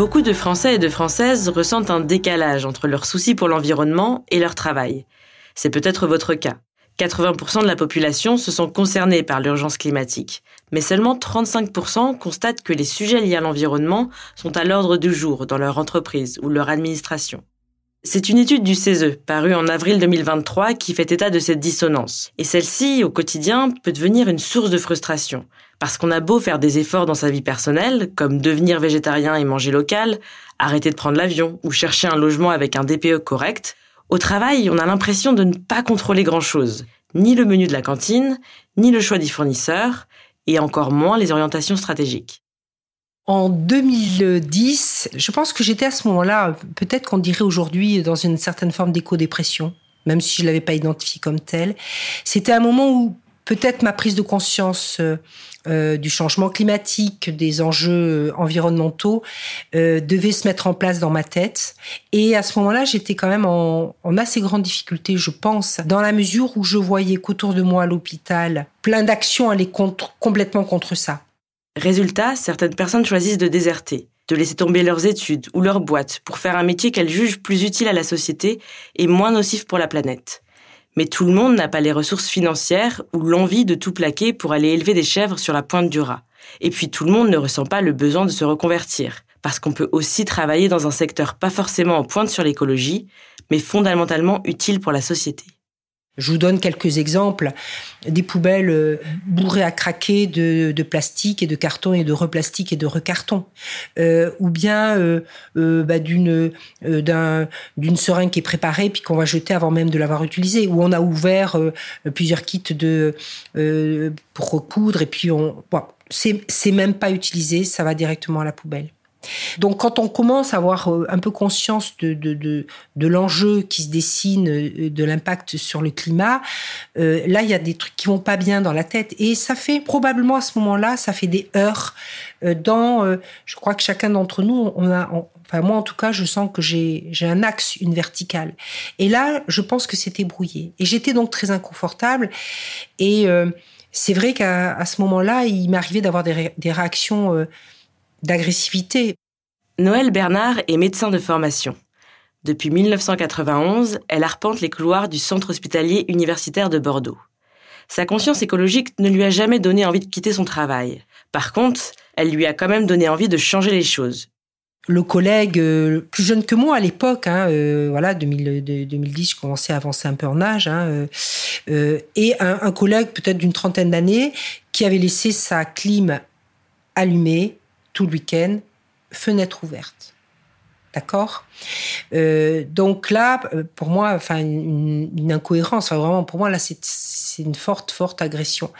Beaucoup de Français et de Françaises ressentent un décalage entre leurs soucis pour l'environnement et leur travail. C'est peut-être votre cas. 80% de la population se sont concernés par l'urgence climatique, mais seulement 35% constatent que les sujets liés à l'environnement sont à l'ordre du jour dans leur entreprise ou leur administration. C'est une étude du CESE, parue en avril 2023, qui fait état de cette dissonance. Et celle-ci, au quotidien, peut devenir une source de frustration. Parce qu'on a beau faire des efforts dans sa vie personnelle, comme devenir végétarien et manger local, arrêter de prendre l'avion ou chercher un logement avec un DPE correct, au travail, on a l'impression de ne pas contrôler grand-chose. Ni le menu de la cantine, ni le choix des fournisseurs, et encore moins les orientations stratégiques. En 2010, je pense que j'étais à ce moment-là, peut-être qu'on dirait aujourd'hui, dans une certaine forme d'éco-dépression, même si je ne l'avais pas identifié comme tel. C'était un moment où peut-être ma prise de conscience euh, euh, du changement climatique, des enjeux environnementaux euh, devait se mettre en place dans ma tête. Et à ce moment-là, j'étais quand même en, assez grande difficulté, je pense, dans la mesure où je voyais qu'autour de moi à l'hôpital, plein d'actions allaient complètement contre ça. Résultat, certaines personnes choisissent de déserter, de laisser tomber leurs études ou leur boîte pour faire un métier qu'elles jugent plus utile à la société et moins nocif pour la planète. Mais tout le monde n'a pas les ressources financières ou l'envie de tout plaquer pour aller élever des chèvres sur la pointe du rat. Et puis tout le monde ne ressent pas le besoin de se reconvertir, parce qu'on peut aussi travailler dans un secteur pas forcément en pointe sur l'écologie, mais fondamentalement utile pour la société. Je vous donne quelques exemples. Des poubelles euh, bourrées à craquer de, plastique et de carton et de replastique et de recarton. Euh, ou bien euh, bah, d'une d'un, d'une seringue qui est préparée puis qu'on va jeter avant même de l'avoir utilisée. Ou on a ouvert plusieurs kits de pour recoudre et puis on... Bon, c'est, c'est même pas utilisé, ça va directement à la poubelle. Donc quand on commence à avoir euh, un peu conscience de, l'enjeu qui se dessine, euh, de l'impact sur le climat, euh, là, il y a des trucs qui vont pas bien dans la tête. Et ça fait probablement à ce moment-là, ça fait des heures euh, dans... Je crois que chacun d'entre nous, enfin moi en tout cas, je sens que j'ai un axe, une verticale. Et là, je pense que c'était brouillé. Et j'étais donc très inconfortable. Et c'est vrai qu'à ce moment-là, il m'arrivait d'avoir des réactions... Euh, d'agressivité. Noël Bernard est médecin de formation. Depuis 1991, elle arpente les couloirs du centre hospitalier universitaire de Bordeaux. Sa conscience écologique ne lui a jamais donné envie de quitter son travail. Par contre, elle lui a quand même donné envie de changer les choses. le collègue euh, plus jeune que moi à l'époque, hein, euh, voilà, 2010, je commençais à avancer un peu en âge, hein, et un, collègue peut-être d'une trentaine d'années qui avait laissé sa clim allumée tout le week-end, fenêtre ouverte. D'accord? Euh, Donc là, euh, pour moi, enfin, une, incohérence. vraiment, pour moi, là, c'est une forte, forte agression.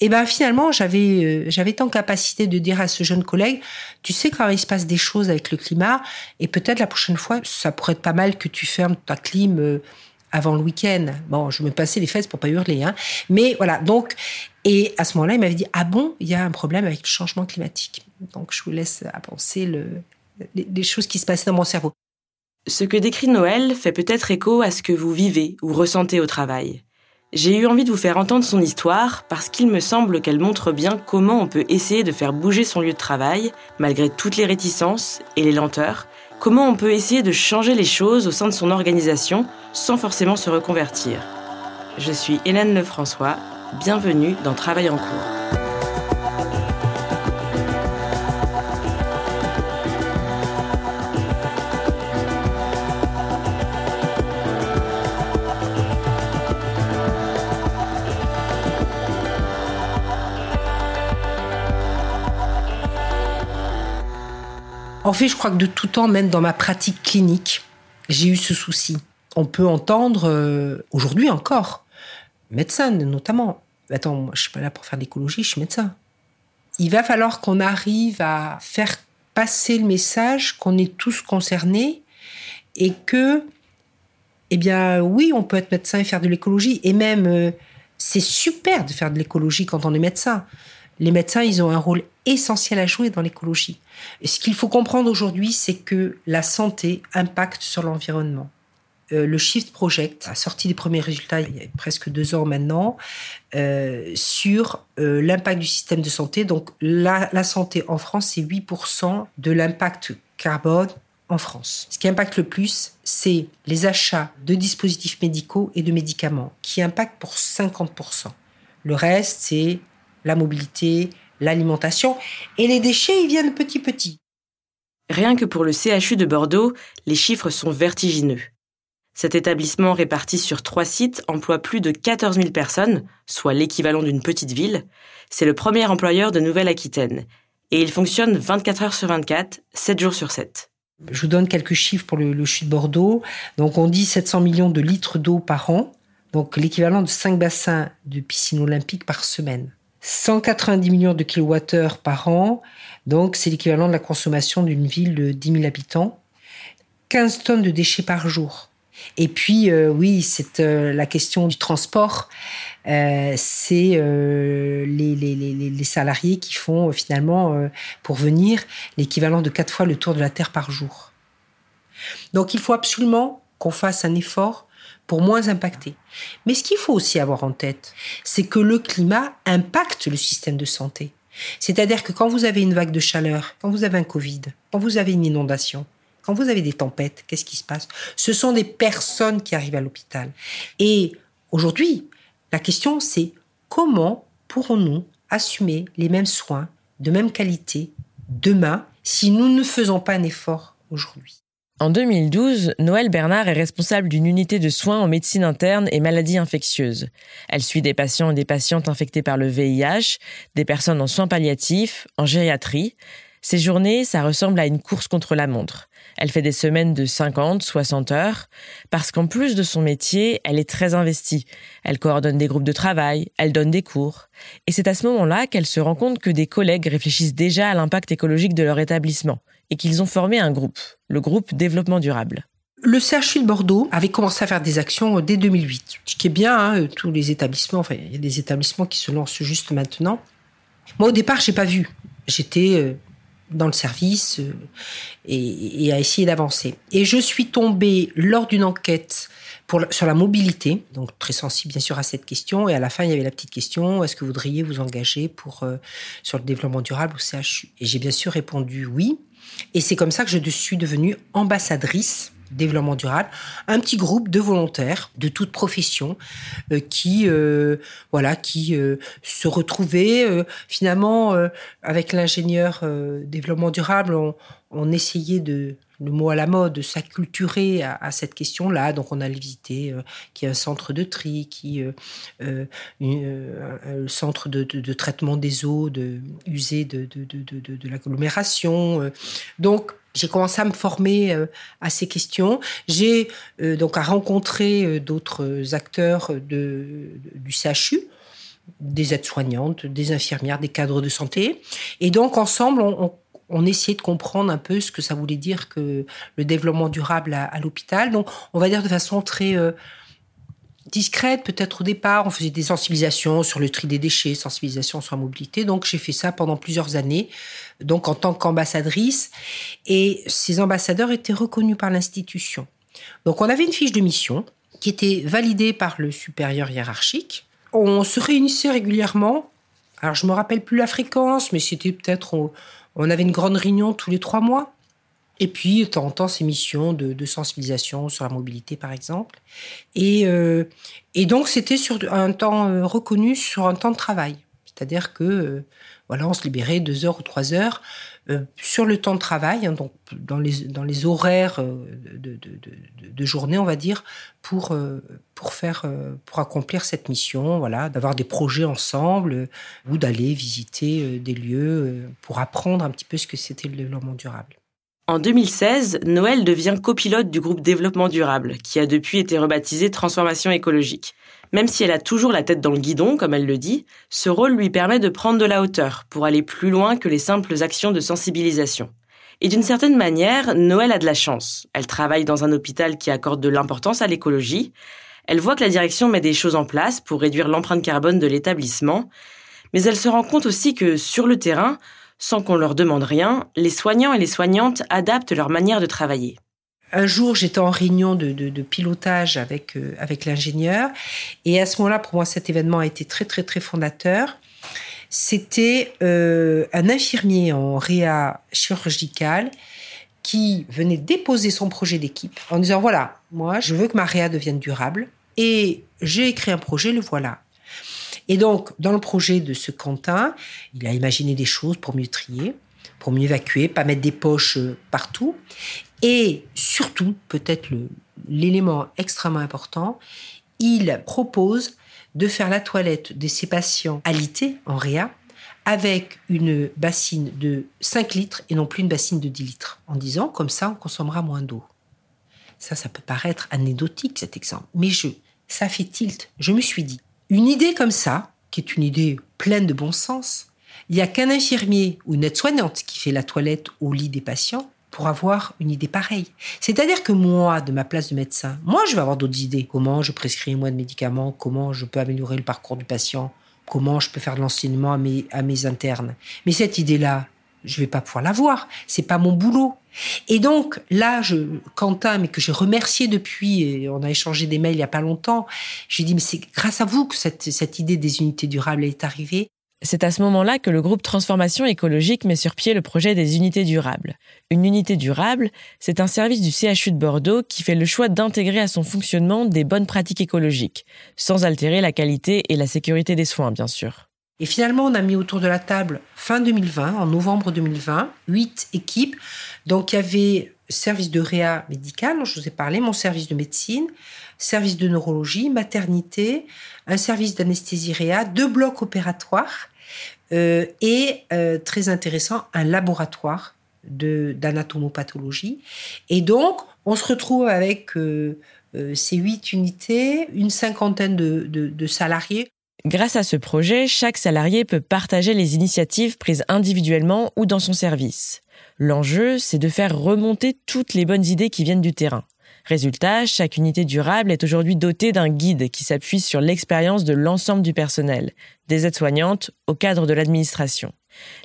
Et ben finalement, j'avais euh, j'avais tant capacité de dire à ce jeune collègue, tu sais quand il se passe des choses avec le climat, et peut-être la prochaine fois, ça pourrait être pas mal que tu fermes ta clim avant le week-end. Bon, je me passais les fesses pour pas hurler, hein. Mais voilà, donc, et à ce moment-là, il m'avait dit, ah bon, il y a un problème avec le changement climatique. Donc, je vous laisse à penser le, les, choses qui se passaient dans mon cerveau. Ce que décrit Noël fait peut-être écho à ce que vous vivez ou ressentez au travail. J'ai eu envie de vous faire entendre son histoire parce qu'il me semble qu'elle montre bien comment on peut essayer de faire bouger son lieu de travail, malgré toutes les réticences et les lenteurs, comment on peut essayer de changer les choses au sein de son organisation sans forcément se reconvertir? Je suis Hélène Lefrançois, bienvenue dans Travail en cours. En fait, je crois que de tout temps, même dans ma pratique clinique, j'ai eu ce souci. On peut entendre, euh, aujourd'hui encore, médecin notamment, attends, moi, je suis pas là pour faire l'écologie, je suis médecin. Il va falloir qu'on arrive à faire passer le message qu'on est tous concernés et que, eh bien, oui, on peut être médecin et faire de l'écologie. Et même, euh, c'est super de faire de l'écologie quand on est médecin. Les médecins, ils ont un rôle essentiel à jouer dans l'écologie. Ce qu'il faut comprendre aujourd'hui, c'est que la santé impacte sur l'environnement. Euh, le Shift Project a sorti les premiers résultats il y a presque deux ans maintenant euh, sur euh, l'impact du système de santé. Donc la, la santé en France, c'est 8% de l'impact carbone en France. Ce qui impacte le plus, c'est les achats de dispositifs médicaux et de médicaments, qui impactent pour 50%. Le reste, c'est la mobilité, l'alimentation. Et les déchets, ils viennent petit petit. Rien que pour le CHU de Bordeaux, les chiffres sont vertigineux. Cet établissement réparti sur trois sites emploie plus de 14 000 personnes, soit l'équivalent d'une petite ville. C'est le premier employeur de Nouvelle-Aquitaine. Et il fonctionne 24 heures sur 24, 7 jours sur 7. Je vous donne quelques chiffres pour le, le CHU de Bordeaux. Donc on dit 700 millions de litres d'eau par an, donc l'équivalent de 5 bassins de piscine olympique par semaine. 190 millions de kilowattheures par an, donc c'est l'équivalent de la consommation d'une ville de 10 000 habitants. 15 tonnes de déchets par jour. Et puis, euh, oui, c'est euh, la question du transport. Euh, c'est les, les, salariés qui font finalement, pour venir, l'équivalent de quatre fois le tour de la Terre par jour. Donc, il faut absolument qu'on fasse un effort pour moins impacter. Mais ce qu'il faut aussi avoir en tête, c'est que le climat impacte le système de santé. C'est-à-dire que quand vous avez une vague de chaleur, quand vous avez un Covid, quand vous avez une inondation, quand vous avez des tempêtes, qu'est-ce qui se passe? Ce sont des personnes qui arrivent à l'hôpital. Et aujourd'hui, la question c'est comment pourrons-nous assumer les mêmes soins de même qualité demain si nous ne faisons pas un effort aujourd'hui? En 2012, Noël Bernard est responsable d'une unité de soins en médecine interne et maladies infectieuses. Elle suit des patients et des patientes infectés par le VIH, des personnes en soins palliatifs, en gériatrie. Ces journées, ça ressemble à une course contre la montre. Elle fait des semaines de 50, 60 heures, parce qu'en plus de son métier, elle est très investie. Elle coordonne des groupes de travail, elle donne des cours. Et c'est à ce moment-là qu'elle se rend compte que des collègues réfléchissent déjà à l'impact écologique de leur établissement et qu'ils ont formé un groupe, le groupe Développement Durable. Le CHU de Bordeaux avait commencé à faire des actions dès 2008, ce qui est bien, hein, tous les établissements, enfin, il y a des établissements qui se lancent juste maintenant. Moi, au départ, j'ai pas vu. J'étais euh, dans le service euh, et, à essayer d'avancer. Et je suis tombée lors d'une enquête sur la mobilité, donc très sensible bien sûr à cette question. Et à la fin, il y avait la petite question est-ce que vous voudriez vous engager pour euh, sur le développement durable au CHU Et j'ai bien sûr répondu oui. Et c'est comme ça que je suis devenue ambassadrice développement durable, un petit groupe de volontaires de toute profession euh, qui euh, voilà qui euh, se retrouvaient finalement avec l'ingénieur développement durable on, essayait de le mot à la mode, de s'acculturer à, cette question-là. Donc, on a visité euh, qui est un centre de tri, qui un centre de, traitement des eaux de, usées de, de, l'agglomération. Donc, j'ai commencé à me former à ces questions. J'ai donc à rencontrer d'autres acteurs du CHU des aides-soignantes, des infirmières, des cadres de santé. Et donc, ensemble, on, essayait de comprendre un peu ce que ça voulait dire que le développement durable à, l'hôpital. Donc, on va dire de façon très euh, discrète, peut-être au départ. On faisait des sensibilisations sur le tri des déchets, sensibilisation sur la mobilité. Donc, j'ai fait ça pendant plusieurs années, donc en tant qu'ambassadrice. Et ces ambassadeurs étaient reconnus par l'institution. Donc, on avait une fiche de mission qui était validée par le supérieur hiérarchique. On se réunissait régulièrement. Alors, je me rappelle plus la fréquence, mais c'était peut-être on avait une grande réunion tous les trois mois. Et puis, de temps en temps, ces missions de, sensibilisation sur la mobilité, par exemple. Et, euh, et donc, c'était sur un temps euh, reconnu sur un temps de travail. C'est-à-dire que, euh, voilà, on se libérait deux heures ou trois heures sur le temps de travail, hein, donc dans les, dans les horaires de, de, de, journée, on va dire, pour, pour, faire, pour accomplir cette mission, voilà, d'avoir des projets ensemble ou d'aller visiter des lieux pour apprendre un petit peu ce que c'était le développement durable. En 2016, Noël devient copilote du groupe Développement Durable, qui a depuis été rebaptisé Transformation écologique. Même si elle a toujours la tête dans le guidon, comme elle le dit, ce rôle lui permet de prendre de la hauteur pour aller plus loin que les simples actions de sensibilisation. Et d'une certaine manière, Noël a de la chance. Elle travaille dans un hôpital qui accorde de l'importance à l'écologie. Elle voit que la direction met des choses en place pour réduire l'empreinte carbone de l'établissement. Mais elle se rend compte aussi que sur le terrain, sans qu'on leur demande rien, les soignants et les soignantes adaptent leur manière de travailler. Un jour, j'étais en réunion de, pilotage avec, euh, avec l'ingénieur. Et à ce moment-là, pour moi, cet événement a été très, très, très fondateur. C'était euh, un infirmier en réa chirurgicale qui venait déposer son projet d'équipe en disant, voilà, moi, je veux que ma réa devienne durable. Et j'ai écrit un projet, le voilà. Et donc, dans le projet de ce Quentin, il a imaginé des choses pour mieux trier, pour mieux évacuer, pas mettre des poches euh, partout. Et surtout, peut-être l'élément extrêmement important, il propose de faire la toilette de ses patients alités en réa avec une bassine de 5 litres et non plus une bassine de 10 litres, en disant comme ça on consommera moins d'eau. Ça, ça peut paraître anecdotique cet exemple, mais je, ça fait tilt. Je me suis dit, une idée comme ça, qui est une idée pleine de bon sens, il n'y a qu'un infirmier ou une aide-soignante qui fait la toilette au lit des patients pour avoir une idée pareille. C'est-à-dire que moi, de ma place de médecin, moi, je vais avoir d'autres idées. Comment je prescris moins de médicaments, comment je peux améliorer le parcours du patient, comment je peux faire de l'enseignement à mes, à mes internes. Mais cette idée-là, je vais pas pouvoir l'avoir. C'est pas mon boulot. Et donc là, je, Quentin, mais que j'ai remercié depuis, et on a échangé des mails il y a pas longtemps, je lui ai dit mais c'est grâce à vous que cette, cette idée des unités durables est arrivée. C'est à ce moment-là que le groupe Transformation écologique met sur pied le projet des unités durables. Une unité durable, c'est un service du CHU de Bordeaux qui fait le choix d'intégrer à son fonctionnement des bonnes pratiques écologiques, sans altérer la qualité et la sécurité des soins, bien sûr. Et finalement, on a mis autour de la table fin 2020, en novembre 2020, huit équipes. Donc, il y avait service de réa médical, dont je vous ai parlé, mon service de médecine, service de neurologie, maternité, un service d'anesthésie réa, deux blocs opératoires euh, et, euh, très intéressant, un laboratoire d'anatomopathologie. Et donc, on se retrouve avec euh, ces huit unités, une cinquantaine de salariés. Grâce à ce projet, chaque salarié peut partager les initiatives prises individuellement ou dans son service. L'enjeu, c'est de faire remonter toutes les bonnes idées qui viennent du terrain. Résultat, chaque unité durable est aujourd'hui dotée d'un guide qui s'appuie sur l'expérience de l'ensemble du personnel, des aides-soignantes au cadre de l'administration.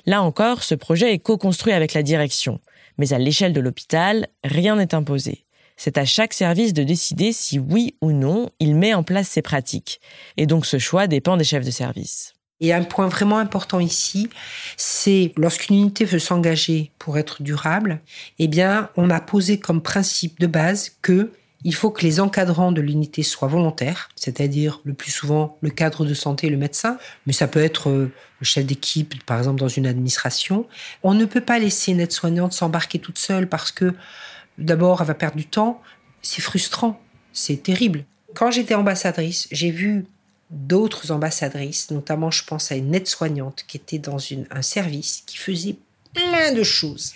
Là encore, ce projet est co-construit avec la direction, mais à l'échelle de l'hôpital, rien n'est imposé. C'est à chaque service de décider si oui ou non il met en place ces pratiques. Et donc ce choix dépend des chefs de service. Et un point vraiment important ici, c'est lorsqu'une unité veut s'engager pour être durable, eh bien, on a posé comme principe de base que Il faut que les encadrants de l'unité soient volontaires, c'est-à-dire le plus souvent le cadre de santé le médecin, mais ça peut être euh, le chef d'équipe, par exemple, dans une administration. On ne peut pas laisser une aide-soignante s'embarquer toute seule parce que, d'abord, elle va perdre du temps. C'est frustrant, c'est terrible. Quand j'étais ambassadrice, j'ai vu d'autres ambassadrices, notamment je pense à une aide-soignante qui était dans un service qui faisait plein de choses.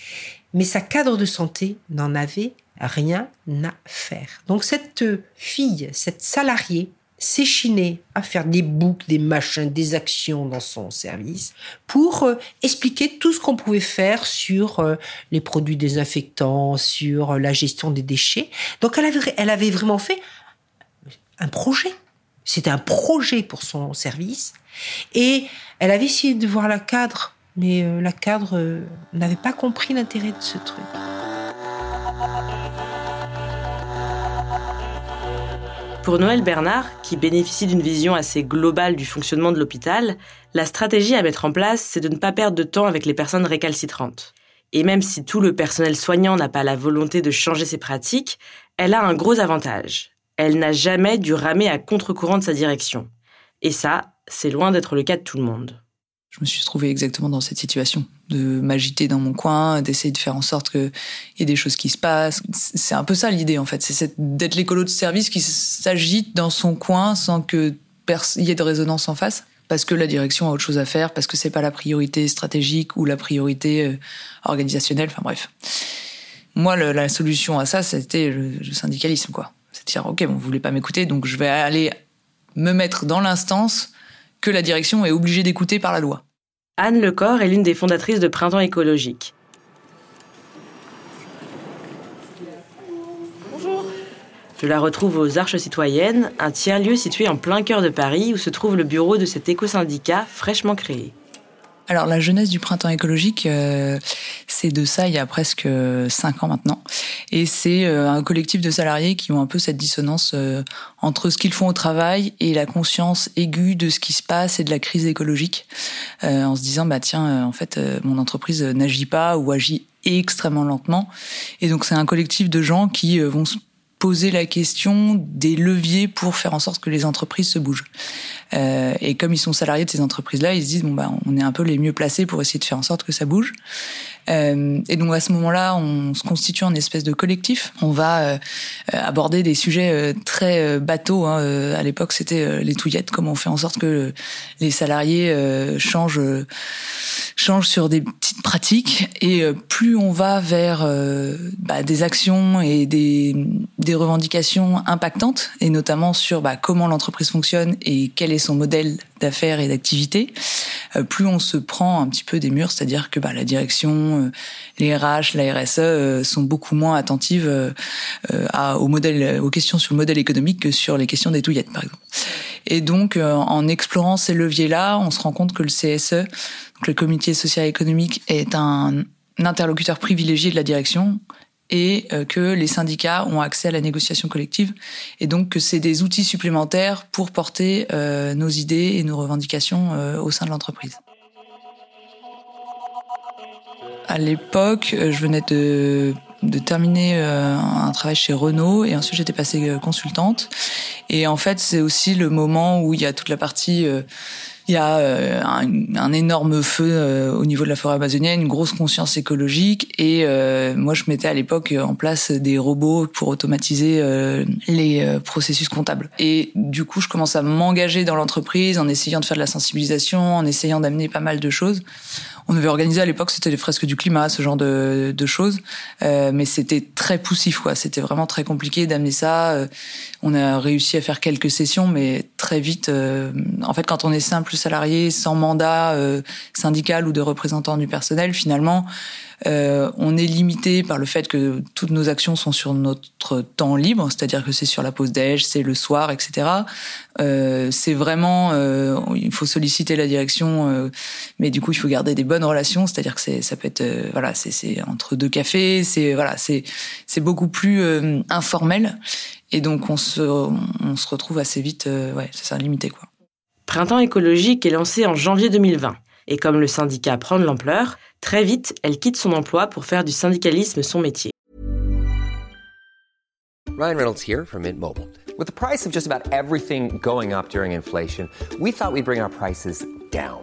Mais sa cadre de santé n'en avait rien à faire. Donc cette fille, cette salariée, s'échinait à faire des boucles, des machins, des actions dans son service pour euh, expliquer tout ce qu'on pouvait faire sur euh, les produits désinfectants, sur la gestion des déchets. Donc elle avait, elle avait vraiment fait un projet. C'était un projet pour son service. Et elle avait essayé de voir la cadre, mais euh, la cadre n'avait pas compris l'intérêt de ce truc. Pour Noël Bernard, qui bénéficie d'une vision assez globale du fonctionnement de l'hôpital, la stratégie à mettre en place, c'est de ne pas perdre de temps avec les personnes récalcitrantes. Et même si tout le personnel soignant n'a pas la volonté de changer ses pratiques, elle a un gros avantage. Elle n'a jamais dû ramer à contre-courant de sa direction. Et ça, c'est loin d'être le cas de tout le monde je me suis trouvée exactement dans cette situation de m'agiter dans mon coin, d'essayer de faire en sorte qu'il y ait des choses qui se passent. C'est un peu ça l'idée en fait, c'est d'être l'écolo de service qui s'agite dans son coin sans que il y ait de résonance en face parce que la direction a autre chose à faire, parce que c'est pas la priorité stratégique ou la priorité euh, organisationnelle. Enfin bref, moi la solution à ça c'était le, syndicalisme quoi. C'est dire ok bon vous voulez pas m'écouter donc je vais aller me mettre dans l'instance que la direction est obligée d'écouter par la loi. Anne Lecor est l'une des fondatrices de Printemps écologique. Bonjour. Je la retrouve aux Arches citoyennes, un tiers-lieu situé en plein cœur de Paris où se trouve le bureau de cet éco-syndicat fraîchement créé. Alors la jeunesse du printemps écologique, euh, c'est de ça il y a presque cinq ans maintenant, et c'est euh, un collectif de salariés qui ont un peu cette dissonance euh, entre ce qu'ils font au travail et la conscience aiguë de ce qui se passe et de la crise écologique, en se disant bah tiens en fait mon entreprise n'agit pas ou agit extrêmement lentement, et donc c'est un collectif de gens qui vont se poser la question des leviers pour faire en sorte que les entreprises se bougent. Euh, et comme ils sont salariés de ces entreprises-là, ils se disent bon bah on est un peu les mieux placés pour essayer de faire en sorte que ça bouge. Euh, et donc à ce moment-là, on se constitue en espèce de collectif. On va euh, aborder des sujets euh, très euh, bateaux. Hein. À l'époque, c'était les touillettes, comment on fait en sorte que les salariés changent, changent sur des petites pratiques. Et plus on va vers bah, des actions et des, des revendications impactantes, et notamment sur bah, comment l'entreprise fonctionne et quel est son modèle d'affaires et d'activité, plus on se prend un petit peu des murs, c'est-à-dire que bah, la direction euh, les RH, la RSE euh, sont beaucoup moins attentives euh, aux questions sur le modèle économique que sur les questions des touillettes, par exemple. Et donc, en explorant ces leviers-là, on se rend compte que le CSE, donc le Comité social économique, est un interlocuteur privilégié de la direction et que les syndicats ont accès à la négociation collective et donc que c'est des outils supplémentaires pour porter nos idées et nos revendications au sein de l'entreprise. À l'époque, euh, je venais de, de terminer euh, un travail chez Renault et ensuite j'étais passée euh, consultante. Et en fait, c'est aussi le moment où il y a toute la partie il y a un, un, énorme feu au niveau de la forêt amazonienne, une grosse conscience écologique. Et moi, je mettais à l'époque en place des robots pour automatiser les processus comptables. Et du coup, je commence à m'engager dans l'entreprise en essayant de faire de la sensibilisation, en essayant d'amener pas mal de choses on avait organisé à l'époque, c'était les fresques du climat, ce genre de, choses, euh, mais c'était très poussif, quoi. C'était vraiment très compliqué d'amener ça. Euh, on a réussi à faire quelques sessions, mais très vite, euh, en fait, quand on est simple salarié, sans mandat syndical ou de représentant du personnel, finalement, euh, on est limité par le fait que toutes nos actions sont sur notre temps libre, c'est-à-dire que c'est sur la pause déj, c'est le soir, etc. Euh, c'est vraiment, euh, il faut solliciter la direction, euh, mais du coup il faut garder des bonnes relations, c'est-à-dire que c'est, ça peut être, euh, voilà, c'est, c'est entre deux cafés, c'est voilà, c'est c'est beaucoup plus informel, et donc on se on se retrouve assez vite, ouais, c'est ça, limité quoi. Printemps écologique est lancé en janvier 2020. Et comme le syndicat prend de l'ampleur, très vite, elle quitte son emploi pour faire du syndicalisme son métier. Ryan Reynolds here from Mint Mobile. With the price of just about everything going up during inflation, we thought we'd bring our prices down.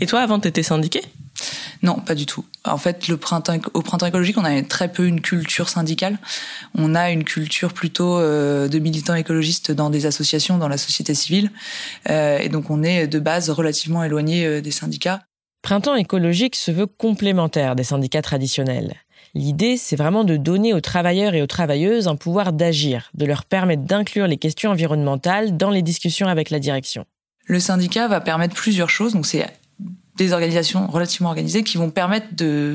Et toi, avant, t'étais syndiqué? Non, pas du tout. En fait, le printemps, au printemps écologique, on avait très peu une culture syndicale. On a une culture plutôt euh, de militants écologistes dans des associations, dans la société civile. Euh, et donc, on est de base relativement éloigné euh, des syndicats. Printemps écologique se veut complémentaire des syndicats traditionnels. L'idée, c'est vraiment de donner aux travailleurs et aux travailleuses un pouvoir d'agir, de leur permettre d'inclure les questions environnementales dans les discussions avec la direction. Le syndicat va permettre plusieurs choses. Donc, c'est des organisations relativement organisées qui vont permettre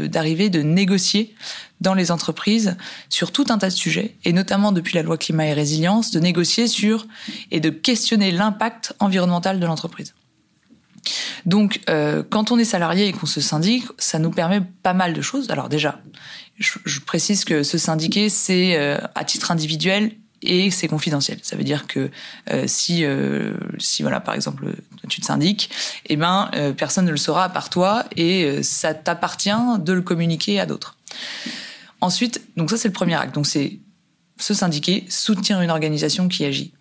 d'arriver, de, négocier dans les entreprises sur tout un tas de sujets, et notamment depuis la loi climat et résilience, de négocier sur et de questionner l'impact environnemental de l'entreprise. Donc, euh, quand on est salarié et qu'on se syndique, ça nous permet pas mal de choses. Alors déjà, je, je précise que se syndiquer, c'est euh, à titre individuel et c'est confidentiel. Ça veut dire que euh, si, euh, si voilà, par exemple, tu te syndiques, eh ben, euh, personne ne le saura à part toi et euh, ça t'appartient de le communiquer à d'autres. Ensuite, donc ça c'est le premier acte. Donc c'est se syndiquer, soutenir une organisation qui agit.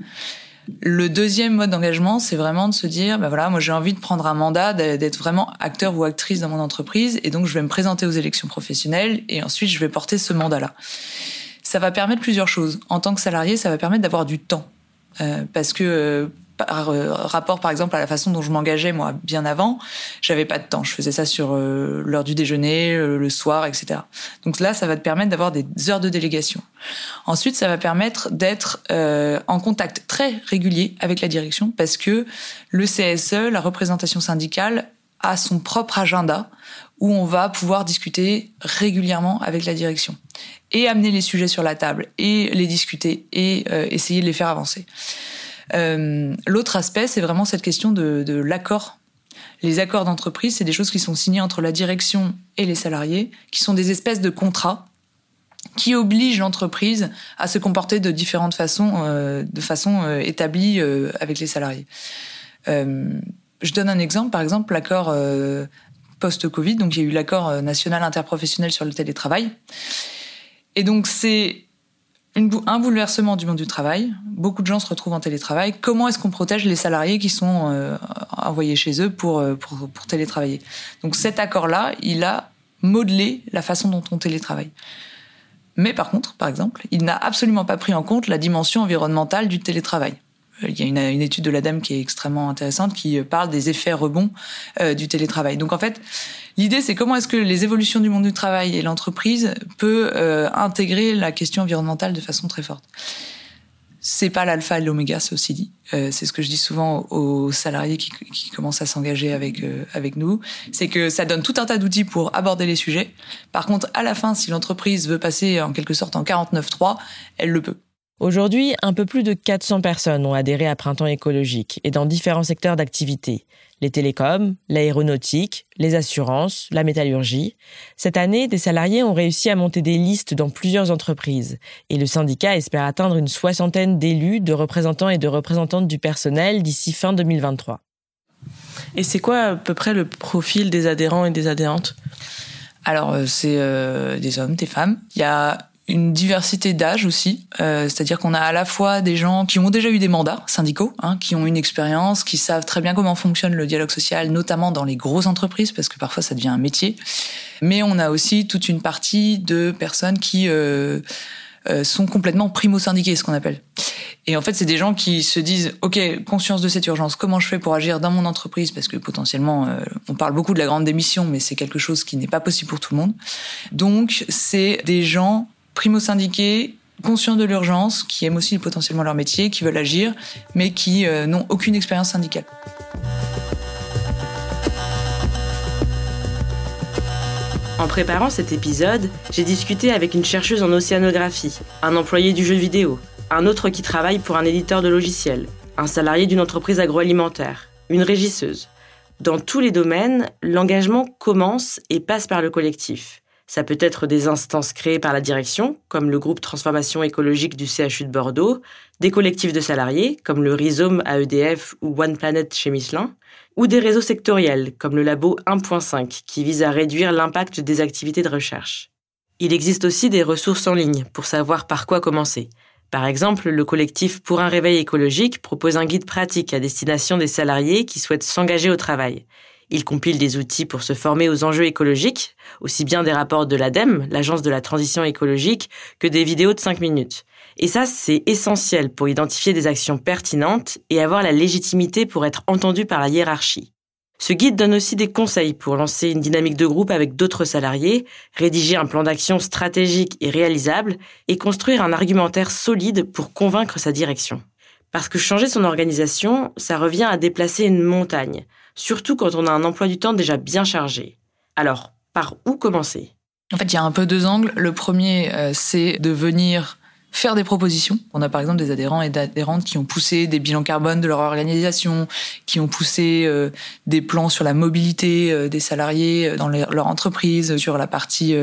Le deuxième mode d'engagement, c'est vraiment de se dire, bah voilà, moi j'ai envie de prendre un mandat, d'être vraiment acteur ou actrice dans mon entreprise, et donc je vais me présenter aux élections professionnelles, et ensuite je vais porter ce mandat-là ça va permettre plusieurs choses. En tant que salarié, ça va permettre d'avoir du temps. Euh, parce que euh, par euh, rapport, par exemple, à la façon dont je m'engageais, moi, bien avant, j'avais pas de temps. Je faisais ça sur l'heure du déjeuner, le soir, etc. Donc là, ça va te permettre d'avoir des heures de délégation. Ensuite, ça va permettre d'être en contact très régulier avec la direction parce que le CSE, la représentation syndicale, a son propre agenda où on va pouvoir discuter régulièrement avec la direction et amener les sujets sur la table et les discuter et euh, essayer de les faire avancer. Euh, L'autre aspect, c'est vraiment cette question de, l'accord. Les accords d'entreprise, c'est des choses qui sont signées entre la direction et les salariés, qui sont des espèces de contrats qui obligent l'entreprise à se comporter de différentes façons, euh, de façon établie avec les salariés. je donne un exemple, par exemple l'accord post-Covid, donc il y a eu l'accord national interprofessionnel sur le télétravail. Et donc c'est un bouleversement du monde du travail. Beaucoup de gens se retrouvent en télétravail. Comment est-ce qu'on protège les salariés qui sont euh, envoyés chez eux pour, pour, pour télétravailler? Donc cet accord-là, il a modelé la façon dont on télétravaille. Mais par contre, par exemple, il n'a absolument pas pris en compte la dimension environnementale du télétravail. Il y a une, une étude de l'ADEME qui est extrêmement intéressante qui parle des effets rebonds euh, du télétravail. Donc en fait, l'idée c'est comment est-ce que les évolutions du monde du travail et l'entreprise peut euh, intégrer la question environnementale de façon très forte. C'est pas l'alpha et l'oméga, c'est aussi dit. Euh, c'est ce que je dis souvent aux salariés qui, qui commencent à s'engager avec euh, avec nous, c'est que ça donne tout un tas d'outils pour aborder les sujets. Par contre, à la fin, si l'entreprise veut passer en quelque sorte en 49.3, elle le peut. Aujourd'hui, un peu plus de 400 personnes ont adhéré à Printemps écologique et dans différents secteurs d'activité. Les télécoms, l'aéronautique, les assurances, la métallurgie. Cette année, des salariés ont réussi à monter des listes dans plusieurs entreprises et le syndicat espère atteindre une soixantaine d'élus, de représentants et de représentantes du personnel d'ici fin 2023. Et c'est quoi à peu près le profil des adhérents et des adhérentes? Alors, c'est euh, des hommes, des femmes. Il y a une diversité d'âge aussi, euh, c'est-à-dire qu'on a à la fois des gens qui ont déjà eu des mandats syndicaux, hein, qui ont une expérience, qui savent très bien comment fonctionne le dialogue social, notamment dans les grosses entreprises, parce que parfois ça devient un métier. Mais on a aussi toute une partie de personnes qui euh, euh, sont complètement primo-syndiquées, ce qu'on appelle. Et en fait, c'est des gens qui se disent, OK, conscience de cette urgence, comment je fais pour agir dans mon entreprise? Parce que potentiellement, euh, on parle beaucoup de la grande démission, mais c'est quelque chose qui n'est pas possible pour tout le monde. Donc, c'est des gens primo-syndiqués, conscients de l'urgence, qui aiment aussi potentiellement leur métier, qui veulent agir, mais qui euh, n'ont aucune expérience syndicale. En préparant cet épisode, j'ai discuté avec une chercheuse en océanographie, un employé du jeu vidéo, un autre qui travaille pour un éditeur de logiciels, un salarié d'une entreprise agroalimentaire, une régisseuse. Dans tous les domaines, l'engagement commence et passe par le collectif. Ça peut être des instances créées par la direction, comme le groupe Transformation écologique du CHU de Bordeaux, des collectifs de salariés, comme le Rhizome à EDF ou One Planet chez Michelin, ou des réseaux sectoriels, comme le Labo 1.5, qui vise à réduire l'impact des activités de recherche. Il existe aussi des ressources en ligne pour savoir par quoi commencer. Par exemple, le collectif Pour un réveil écologique propose un guide pratique à destination des salariés qui souhaitent s'engager au travail. Il compile des outils pour se former aux enjeux écologiques, aussi bien des rapports de l'ADEME, l'Agence de la transition écologique, que des vidéos de 5 minutes. Et ça, c'est essentiel pour identifier des actions pertinentes et avoir la légitimité pour être entendu par la hiérarchie. Ce guide donne aussi des conseils pour lancer une dynamique de groupe avec d'autres salariés, rédiger un plan d'action stratégique et réalisable et construire un argumentaire solide pour convaincre sa direction. Parce que changer son organisation, ça revient à déplacer une montagne, surtout quand on a un emploi du temps déjà bien chargé. Alors, par où commencer? En fait, il y a un peu deux angles. Le premier, euh, c'est de venir faire des propositions. On a par exemple des adhérents et d'adhérentes qui ont poussé des bilans carbone de leur organisation, qui ont poussé euh, des plans sur la mobilité euh, des salariés dans leur entreprise, sur la partie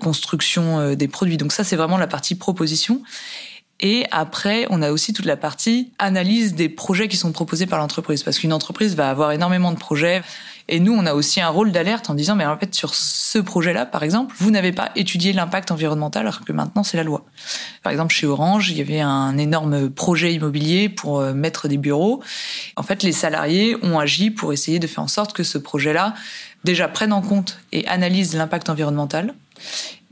construction des produits. Donc ça, c'est vraiment la partie proposition. Et après, on a aussi toute la partie analyse des projets qui sont proposés par l'entreprise. Parce qu'une entreprise va avoir énormément de projets. Et nous, on a aussi un rôle d'alerte en disant, mais en fait, sur ce projet-là, par exemple, vous n'avez pas étudié l'impact environnemental alors que maintenant, c'est la loi. Par exemple, chez Orange, il y avait un énorme projet immobilier pour euh, mettre des bureaux. En fait, les salariés ont agi pour essayer de faire en sorte que ce projet-là, déjà, prenne en compte et analyse l'impact environnemental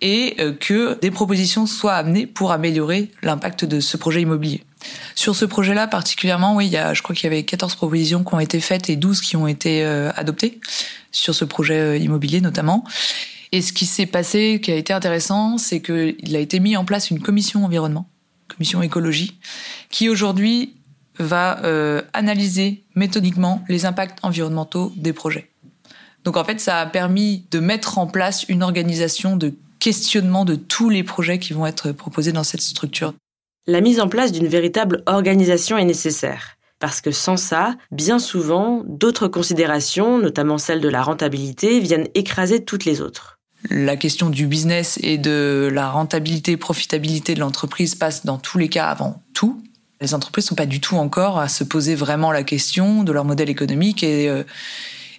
et euh, que des propositions soient amenées pour améliorer l'impact de ce projet immobilier. Sur ce projet-là particulièrement, oui, il y a, je crois qu'il y avait 14 propositions qui ont été faites et 12 qui ont été euh, adoptées sur ce projet euh, immobilier notamment. Et ce qui s'est passé, qui a été intéressant, c'est qu'il a été mis en place une commission environnement, commission écologie, qui aujourd'hui va analyser méthodiquement les impacts environnementaux des projets. Donc en fait, ça a permis de mettre en place une organisation de questionnement de tous les projets qui vont être proposés dans cette structure. La mise en place d'une véritable organisation est nécessaire. Parce que sans ça, bien souvent, d'autres considérations, notamment celle de la rentabilité, viennent écraser toutes les autres. La question du business et de la rentabilité, profitabilité de l'entreprise passe dans tous les cas avant tout. Les entreprises ne sont pas du tout encore à se poser vraiment la question de leur modèle économique et euh,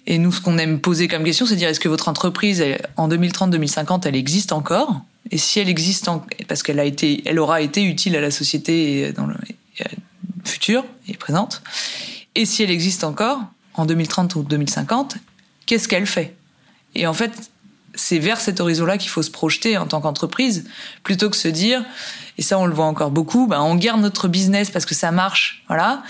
et nous, ce qu'on aime poser comme question, c'est dire est-ce que votre entreprise, en 2030-2050, elle existe encore? Et si elle existe, en, parce qu'elle a été, elle aura été utile à la société dans le futur et présente. Et si elle existe encore en 2030 ou 2050, qu'est-ce qu'elle fait? Et en fait, c'est vers cet horizon-là qu'il faut se projeter en tant qu'entreprise, plutôt que se dire, et ça on le voit encore beaucoup, ben on garde notre business parce que ça marche, voilà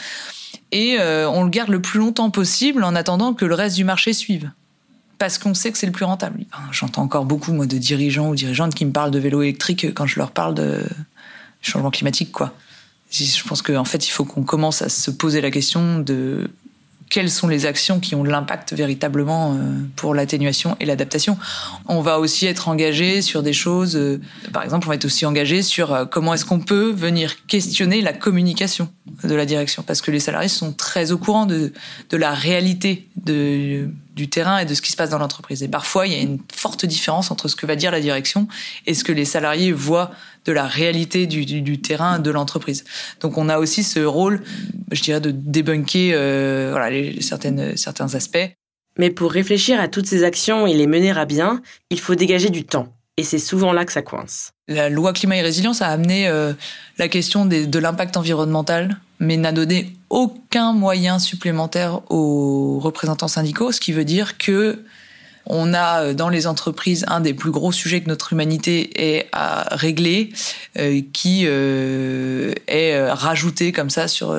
et euh, on le garde le plus longtemps possible en attendant que le reste du marché suive. Parce qu'on sait que c'est le plus rentable. J'entends encore beaucoup moi de dirigeants ou dirigeantes qui me parlent de vélo électrique quand je leur parle de changement climatique, quoi. Je pense qu'en fait, il faut qu'on commence à se poser la question de quelles sont les actions qui ont l'impact véritablement euh, pour l'atténuation et l'adaptation. On va aussi être engagé sur des choses, euh, par exemple, on va être aussi engagé sur euh, comment est-ce qu'on peut venir questionner la communication de la direction, parce que les salariés sont très au courant de, de la réalité de, du terrain et de ce qui se passe dans l'entreprise. Et parfois, il y a une forte différence entre ce que va dire la direction et ce que les salariés voient de la réalité du, du, terrain de l'entreprise. Donc, on a aussi ce rôle, je dirais, de débunker euh, voilà, les, certaines, certains aspects. Mais pour réfléchir à toutes ces actions et les mener à bien, il faut dégager du temps. Et c'est souvent là que ça coince. La loi climat et résilience a amené euh, la question des, de l'impact environnemental, mais n'a donné aucun moyen supplémentaire aux représentants syndicaux, ce qui veut dire que on a euh, dans les entreprises un des plus gros sujets que notre humanité ait à régler, euh, qui euh, est rajouté comme ça sur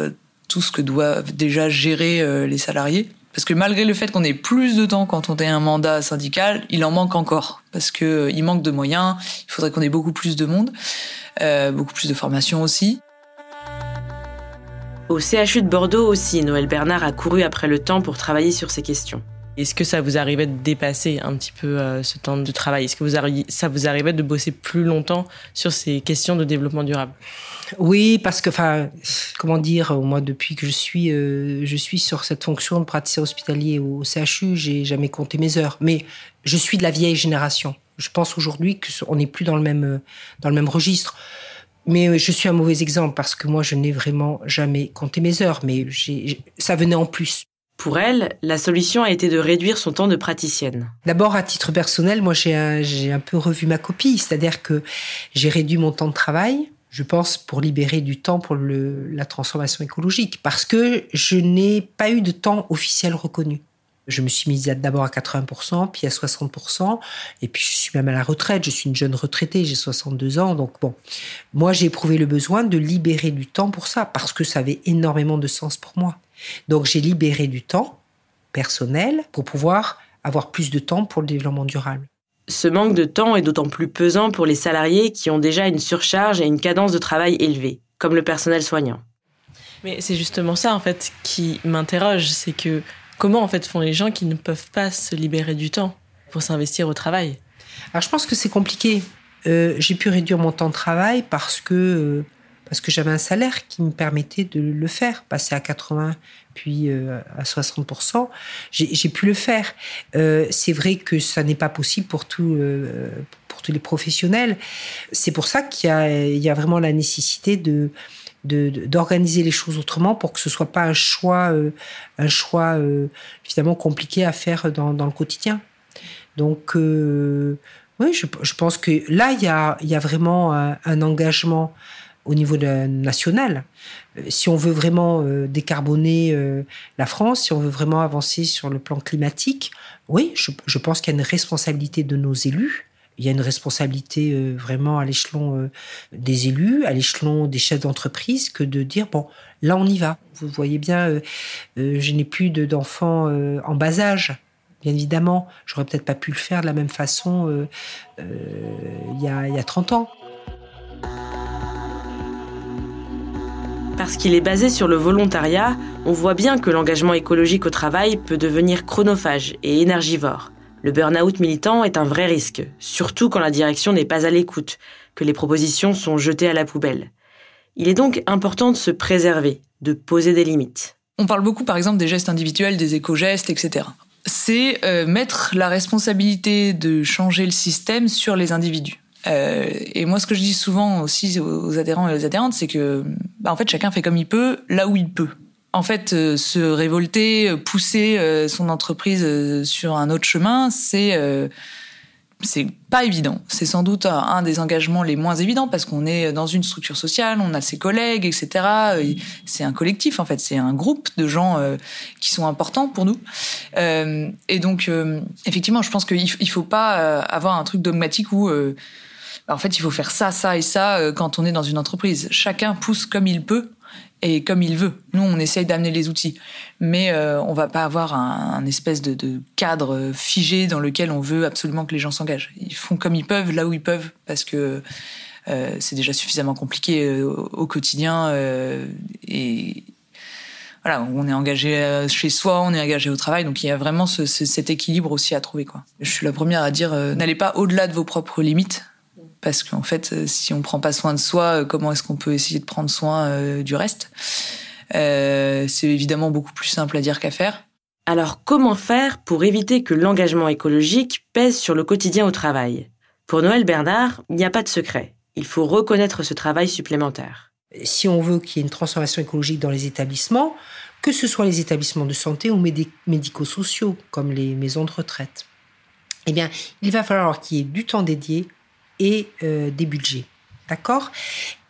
tout ce que doivent déjà gérer les salariés. Parce que malgré le fait qu'on ait plus de temps quand on a un mandat syndical, il en manque encore. Parce que il manque de moyens, il faudrait qu'on ait beaucoup plus de monde, beaucoup plus de formation aussi. Au CHU de Bordeaux aussi, Noël Bernard a couru après le temps pour travailler sur ces questions. Est-ce que ça vous arrivait de dépasser un petit peu euh, ce temps de travail? Est-ce que vous ça vous arrivait de bosser plus longtemps sur ces questions de développement durable? Oui, parce que, enfin, comment dire, moi, depuis que je suis, euh, je suis sur cette fonction de praticien hospitalier au CHU, j'ai jamais compté mes heures. Mais je suis de la vieille génération. Je pense aujourd'hui qu'on n'est plus dans le même, dans le même registre. Mais je suis un mauvais exemple parce que moi, je n'ai vraiment jamais compté mes heures. Mais ça venait en plus. Pour elle, la solution a été de réduire son temps de praticienne. D'abord, à titre personnel, moi, j'ai un, peu revu ma copie, c'est-à-dire que j'ai réduit mon temps de travail, je pense, pour libérer du temps pour la transformation écologique, parce que je n'ai pas eu de temps officiel reconnu. Je me suis mise d'abord à 80%, puis à 60%, et puis je suis même à la retraite. Je suis une jeune retraitée, j'ai 62 ans, donc bon. Moi, j'ai éprouvé le besoin de libérer du temps pour ça, parce que ça avait énormément de sens pour moi. Donc j'ai libéré du temps personnel pour pouvoir avoir plus de temps pour le développement durable. Ce manque de temps est d'autant plus pesant pour les salariés qui ont déjà une surcharge et une cadence de travail élevée, comme le personnel soignant. Mais c'est justement ça en fait qui m'interroge, c'est que comment en fait font les gens qui ne peuvent pas se libérer du temps pour s'investir au travail? Alors je pense que c'est compliqué. Euh, j'ai pu réduire mon temps de travail parce que euh, parce que j'avais un salaire qui me permettait de le faire, passer à 80 puis euh, à 60%, j'ai pu le faire. Euh, c'est vrai que ça n'est pas possible pour, tout, euh, pour tous les professionnels. C'est pour ça qu'il y, y, a vraiment la nécessité de d'organiser les choses autrement pour que ce soit pas un choix un choix finalement compliqué à faire dans, dans le quotidien donc oui je, je, pense que là il y a, il y a vraiment un, un engagement au niveau national. Euh, si on veut vraiment euh, décarboner euh, la France, si on veut vraiment avancer sur le plan climatique, oui, je, pense qu'il y a une responsabilité de nos élus. Il y a une responsabilité vraiment à l'échelon des élus, à l'échelon des chefs d'entreprise, que de dire bon, là on y va. Vous voyez bien, je n'ai plus d'enfants en bas âge. Bien évidemment, j'aurais peut-être pas pu le faire de la même façon il y, a, il y a 30 ans. Parce qu'il est basé sur le volontariat, on voit bien que l'engagement écologique au travail peut devenir chronophage et énergivore. Le burn-out militant est un vrai risque, surtout quand la direction n'est pas à l'écoute, que les propositions sont jetées à la poubelle. Il est donc important de se préserver, de poser des limites. On parle beaucoup par exemple des gestes individuels, des éco-gestes, etc. C'est euh, mettre la responsabilité de changer le système sur les individus. Euh, et moi, ce que je dis souvent aussi aux adhérents et aux adhérentes, c'est que, bah, en fait, chacun fait comme il peut, là où il peut. En fait, euh, se révolter, pousser euh, son entreprise sur un autre chemin, c'est c'est pas évident. C'est sans doute un des engagements les moins évidents parce qu'on est dans une structure sociale, on a ses collègues, etc. C'est un collectif en fait, c'est un groupe de gens qui sont importants pour nous. et donc, effectivement, je pense qu'il faut pas avoir un truc dogmatique où en fait, il faut faire ça, ça et ça euh, quand on est dans une entreprise. Chacun pousse comme il peut et comme il veut. Nous, on essaye d'amener les outils, mais euh, on va pas avoir un, espèce de, cadre figé dans lequel on veut absolument que les gens s'engagent. Ils font comme ils peuvent, là où ils peuvent, parce que euh, c'est déjà suffisamment compliqué au, quotidien et voilà, on est engagé chez soi, on est engagé au travail, donc il y a vraiment cet équilibre aussi à trouver. Quoi. Je suis la première à dire, n'allez pas au-delà de vos propres limites parce qu'en fait, euh, si on prend pas soin de soi, euh, comment est-ce qu'on peut essayer de prendre soin euh, du reste? C'est évidemment beaucoup plus simple à dire qu'à faire. Alors comment faire pour éviter que l'engagement écologique pèse sur le quotidien au travail? Pour Noël Bernard, il n'y a pas de secret. Il faut reconnaître ce travail supplémentaire. Si on veut qu'il y ait une transformation écologique dans les établissements, que ce soit les établissements de santé ou médico-sociaux, comme les maisons de retraite, eh bien, il va falloir qu'il y ait du temps dédié et euh, des budgets. D'accord?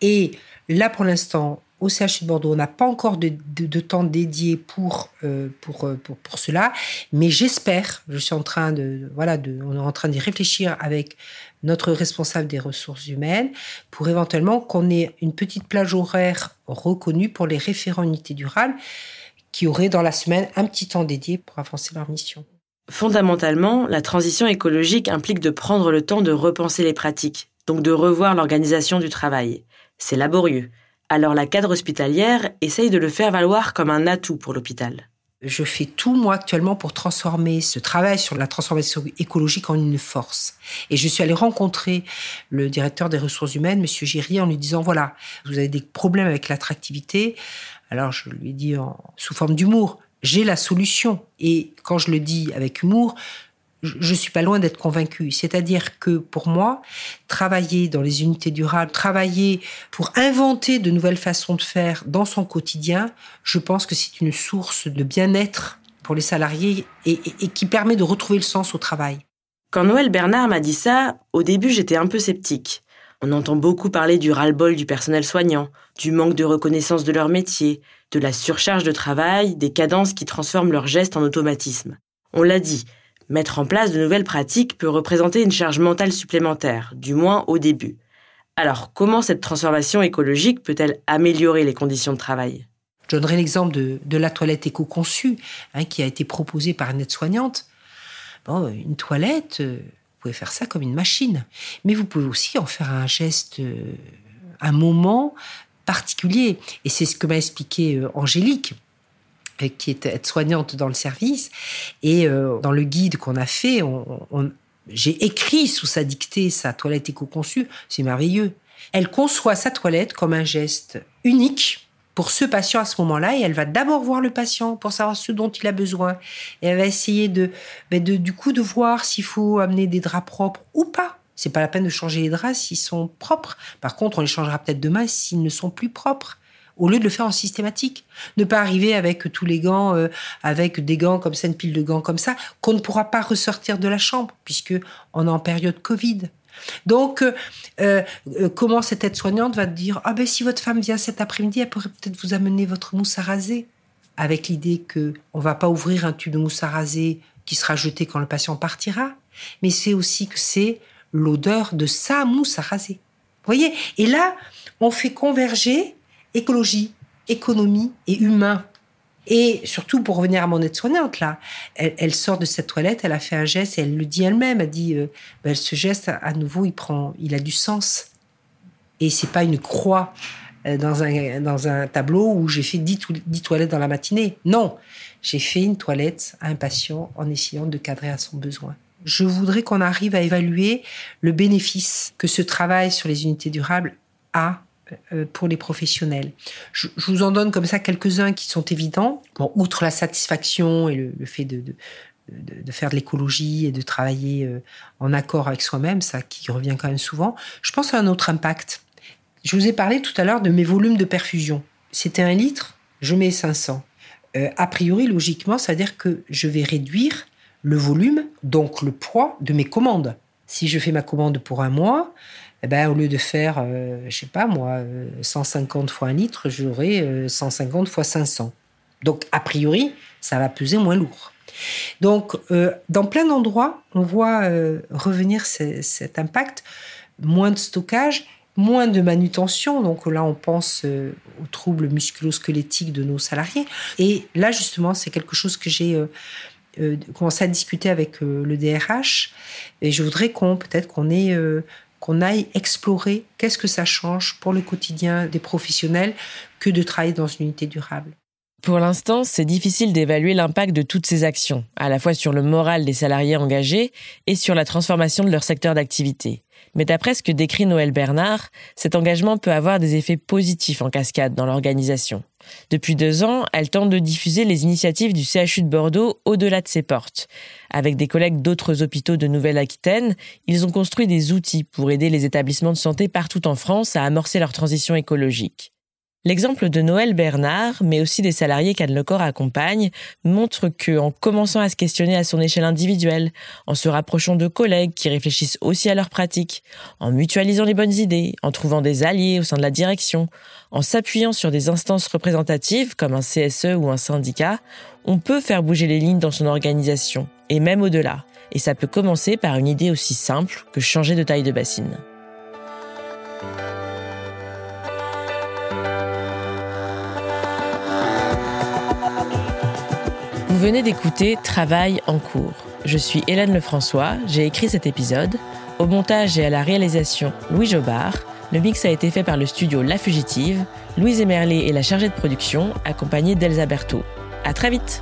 Et là, pour l'instant, au CHU de Bordeaux, on n'a pas encore de, temps dédié pour, euh, euh, pour, pour, cela, mais j'espère, je suis en train de, voilà, de, on est en train d'y réfléchir avec notre responsable des ressources humaines pour éventuellement qu'on ait une petite plage horaire reconnue pour les référents unités durables qui auraient dans la semaine un petit temps dédié pour avancer leur mission. Fondamentalement, la transition écologique implique de prendre le temps de repenser les pratiques, donc de revoir l'organisation du travail. C'est laborieux. Alors la cadre hospitalière essaye de le faire valoir comme un atout pour l'hôpital. Je fais tout, moi, actuellement, pour transformer ce travail sur la transformation écologique en une force. Et je suis allée rencontrer le directeur des ressources humaines, Monsieur Giry, en lui disant, voilà, vous avez des problèmes avec l'attractivité. Alors, je lui ai dit en, sous forme d'humour, j'ai la solution. Et quand je le dis avec humour, je suis pas loin d'être convaincue. C'est-à-dire que pour moi, travailler dans les unités durables, travailler pour inventer de nouvelles façons de faire dans son quotidien, je pense que c'est une source de bien-être pour les salariés et, et, qui permet de retrouver le sens au travail. Quand Noël Bernard m'a dit ça, au début j'étais un peu sceptique. On entend beaucoup parler du ras-le-bol du personnel soignant, du manque de reconnaissance de leur métier, de la surcharge de travail, des cadences qui transforment leurs gestes en automatisme. On l'a dit, Mettre en place de nouvelles pratiques peut représenter une charge mentale supplémentaire, du moins au début. Alors, comment cette transformation écologique peut-elle améliorer les conditions de travail? Je donnerai l'exemple de, la toilette éco-conçue, hein, qui a été proposée par une aide-soignante. Une toilette, euh, pouvez faire ça comme une machine, mais vous pouvez aussi en faire un geste, euh, un moment particulier. Et c'est ce que m'a expliqué euh, Angélique qui est aide-soignante dans le service. Et euh, dans le guide qu'on a fait, j'ai écrit sous sa dictée sa toilette éco-conçue. C'est merveilleux. Elle conçoit sa toilette comme un geste unique pour ce patient à ce moment-là et elle va d'abord voir le patient pour savoir ce dont il a besoin et elle va essayer de, ben de du coup de voir s'il faut amener des draps propres ou pas. C'est pas la peine de changer les draps s'ils sont propres. Par contre, on les changera peut-être demain s'ils ne sont plus propres au lieu de le faire en systématique. Ne pas arriver avec tous les gants, euh, avec des gants comme ça, une pile de gants comme ça, qu'on ne pourra pas ressortir de la chambre, puisque on est en période Covid. Donc, euh, euh, comment cette aide-soignante va dire Ah ben si votre femme vient cet après-midi, elle pourrait peut-être vous amener votre mousse à raser, avec l'idée que on va pas ouvrir un tube de mousse à raser qui sera jeté quand le patient partira, mais c'est aussi que c'est l'odeur de sa mousse à raser. Vous voyez? Et là, on fait converger écologie, économie et humain. Et surtout, pour revenir à mon aide-soignante, là, elle, sort de cette toilette, elle a fait un geste et elle le dit elle-même. Elle dit, euh, ben, ce geste, à nouveau, il prend, il a du sens. Et c'est pas une croix euh, dans un, dans un tableau où j'ai fait 10, toilettes dans la matinée. Non, j'ai fait une toilette à un patient en essayant de cadrer à son besoin. Je voudrais qu'on arrive à évaluer le bénéfice que ce travail sur les unités durables a pour les professionnels. Je, vous en donne comme ça quelques-uns qui sont évidents. Outre la satisfaction et le, fait de, de, faire de l'écologie et de travailler euh, en accord avec soi-même, ça qui revient quand même souvent, je pense à un autre impact. Je vous ai parlé tout à l'heure de mes volumes de perfusion. C'était un litre, je mets 500. Euh, a priori, logiquement, ça veut dire que je vais réduire le volume, donc le poids de mes commandes. Si je fais ma commande pour un mois, eh ben, au lieu de faire, euh, je sais pas moi, 150 euh, fois un litre, j'aurai 150 euh, fois 500. Donc, a priori, ça va peser moins lourd. Donc, dans plein d'endroits, on voit revenir cet impact, moins de stockage, moins de manutention. Donc là, on pense aux troubles musculo-squelettiques de nos salariés. Et là, justement, c'est quelque chose que j'ai commencé à discuter avec le DRH. Et je voudrais qu'on, peut-être qu'on ait qu'on aille explorer qu'est-ce que ça change pour le quotidien des professionnels que de travailler dans une unité durable. Pour l'instant, c'est difficile d'évaluer l'impact de toutes ces actions, à la fois sur le moral des salariés engagés et sur la transformation de leur secteur d'activité. Mais d'après ce que décrit Noël Bernard, cet engagement peut avoir des effets positifs en cascade dans l'organisation. Depuis deux ans, elle tente de diffuser les initiatives du CHU de Bordeaux au-delà de ses portes. Avec des collègues d'autres hôpitaux de Nouvelle-Aquitaine, ils ont construit des outils pour aider les établissements de santé partout en France à amorcer leur transition écologique. L'exemple de Noël Bernard, mais aussi des salariés qu'Anne Lecor accompagne, montre que, en commençant à se questionner à son échelle individuelle, en se rapprochant de collègues qui réfléchissent aussi à leurs pratiques, en mutualisant les bonnes idées, en trouvant des alliés au sein de la direction, en s'appuyant sur des instances représentatives comme un CSE ou un syndicat, on peut faire bouger les lignes dans son organisation, et même au-delà. Et ça peut commencer par une idée aussi simple que changer de taille de bassine. Venez d'écouter Travail en cours. Je suis Hélène Lefrançois, j'ai écrit cet épisode. Au montage et à la réalisation, Louis Jobard. Le mix a été fait par le studio La Fugitive. Louise Emerlé est la chargée de production, accompagnée d'Elsa Berthaud. À très vite!